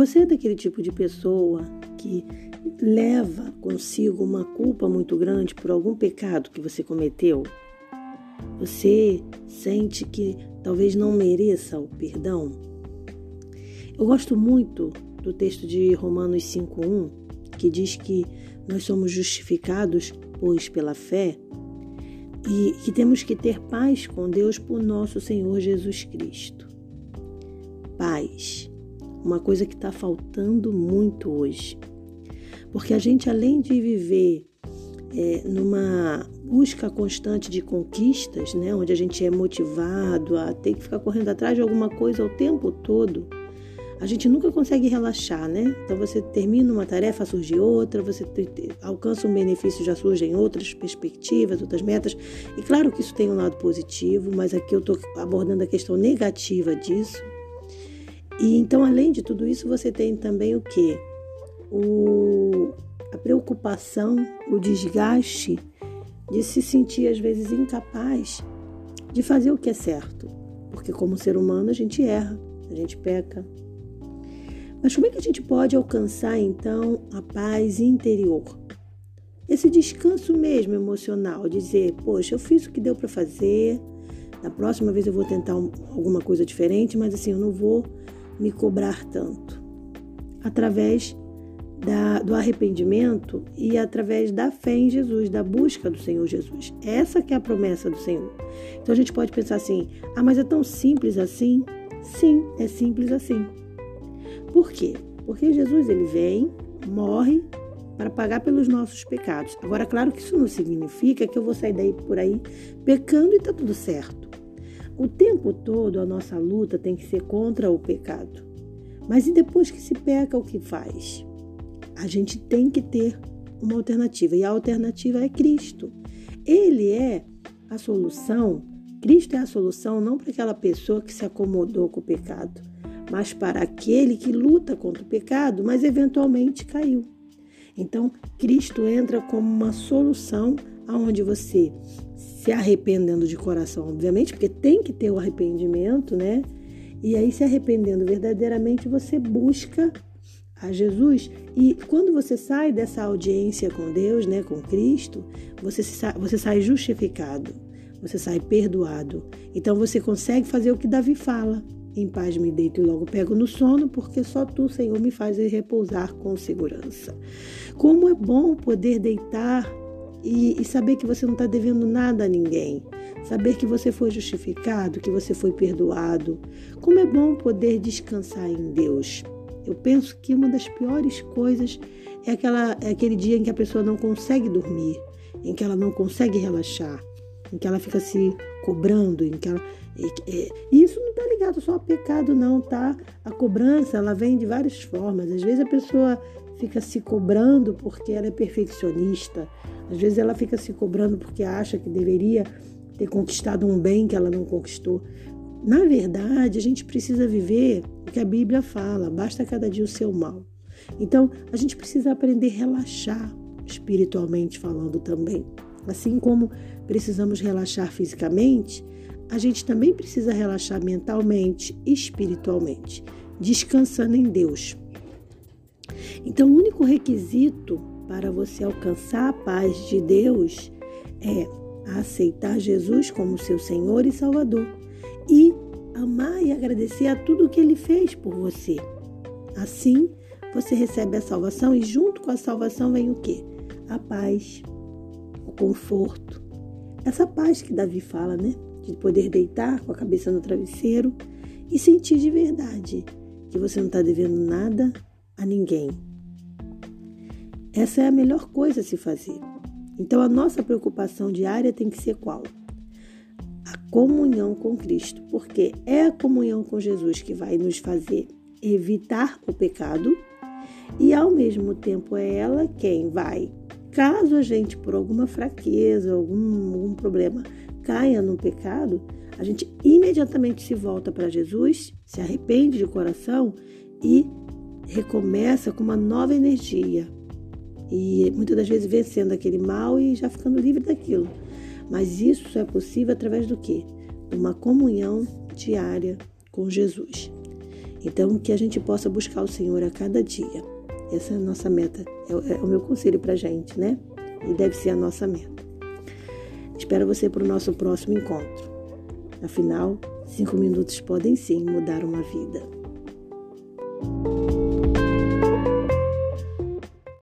você é daquele tipo de pessoa que leva consigo uma culpa muito grande por algum pecado que você cometeu? Você sente que talvez não mereça o perdão? Eu gosto muito do texto de Romanos 5:1, que diz que nós somos justificados, pois pela fé, e que temos que ter paz com Deus por nosso Senhor Jesus Cristo. Paz, uma coisa que está faltando muito hoje. Porque a gente, além de viver é, numa busca constante de conquistas, né, onde a gente é motivado a ter que ficar correndo atrás de alguma coisa o tempo todo, a gente nunca consegue relaxar, né? Então você termina uma tarefa, surge outra, você alcança um benefício, já surgem outras perspectivas, outras metas. E claro que isso tem um lado positivo, mas aqui eu estou abordando a questão negativa disso. E então, além de tudo isso, você tem também o que? O, a preocupação, o desgaste de se sentir às vezes incapaz de fazer o que é certo. Porque como ser humano a gente erra, a gente peca, mas como é que a gente pode alcançar então a paz interior? Esse descanso mesmo emocional, dizer, poxa, eu fiz o que deu para fazer, da próxima vez eu vou tentar um, alguma coisa diferente, mas assim, eu não vou me cobrar tanto. Através da, do arrependimento e através da fé em Jesus, da busca do Senhor Jesus. Essa que é a promessa do Senhor. Então a gente pode pensar assim: ah, mas é tão simples assim? Sim, é simples assim. Por quê? Porque Jesus ele vem, morre para pagar pelos nossos pecados. Agora, claro que isso não significa que eu vou sair daí por aí pecando e tá tudo certo. O tempo todo a nossa luta tem que ser contra o pecado. Mas e depois que se peca, o que faz? A gente tem que ter uma alternativa e a alternativa é Cristo. Ele é a solução. Cristo é a solução não para aquela pessoa que se acomodou com o pecado, mas para aquele que luta contra o pecado, mas eventualmente caiu. Então, Cristo entra como uma solução aonde você se arrependendo de coração, obviamente, porque tem que ter o arrependimento, né? E aí, se arrependendo verdadeiramente, você busca a Jesus. E quando você sai dessa audiência com Deus, né, com Cristo, você, sai, você sai justificado, você sai perdoado. Então você consegue fazer o que Davi fala. Em paz me deito e logo pego no sono, porque só tu, Senhor, me fazes repousar com segurança. Como é bom poder deitar e, e saber que você não está devendo nada a ninguém. Saber que você foi justificado, que você foi perdoado. Como é bom poder descansar em Deus. Eu penso que uma das piores coisas é, aquela, é aquele dia em que a pessoa não consegue dormir, em que ela não consegue relaxar, em que ela fica se cobrando, em que ela e, isso não está ligado só ao pecado, não, tá? A cobrança, ela vem de várias formas. Às vezes a pessoa fica se cobrando porque ela é perfeccionista. Às vezes ela fica se cobrando porque acha que deveria ter conquistado um bem que ela não conquistou. Na verdade, a gente precisa viver o que a Bíblia fala, basta cada dia o seu mal. Então, a gente precisa aprender a relaxar espiritualmente falando também. Assim como precisamos relaxar fisicamente, a gente também precisa relaxar mentalmente e espiritualmente, descansando em Deus. Então, o único requisito para você alcançar a paz de Deus é aceitar Jesus como seu Senhor e Salvador e amar e agradecer a tudo que ele fez por você. Assim, você recebe a salvação e junto com a salvação vem o que? A paz, o conforto. Essa paz que Davi fala, né? de poder deitar com a cabeça no travesseiro e sentir de verdade que você não está devendo nada a ninguém. Essa é a melhor coisa a se fazer. Então, a nossa preocupação diária tem que ser qual? A comunhão com Cristo, porque é a comunhão com Jesus que vai nos fazer evitar o pecado e, ao mesmo tempo, é ela quem vai, caso a gente, por alguma fraqueza, algum, algum problema, caia no pecado, a gente imediatamente se volta para Jesus, se arrepende de coração e recomeça com uma nova energia. E muitas das vezes vencendo aquele mal e já ficando livre daquilo. Mas isso é possível através do quê? Uma comunhão diária com Jesus. Então, que a gente possa buscar o Senhor a cada dia. Essa é a nossa meta, é, é o meu conselho para gente, né? E deve ser a nossa meta. Espero você para o nosso próximo encontro. Afinal, cinco minutos podem sim mudar uma vida.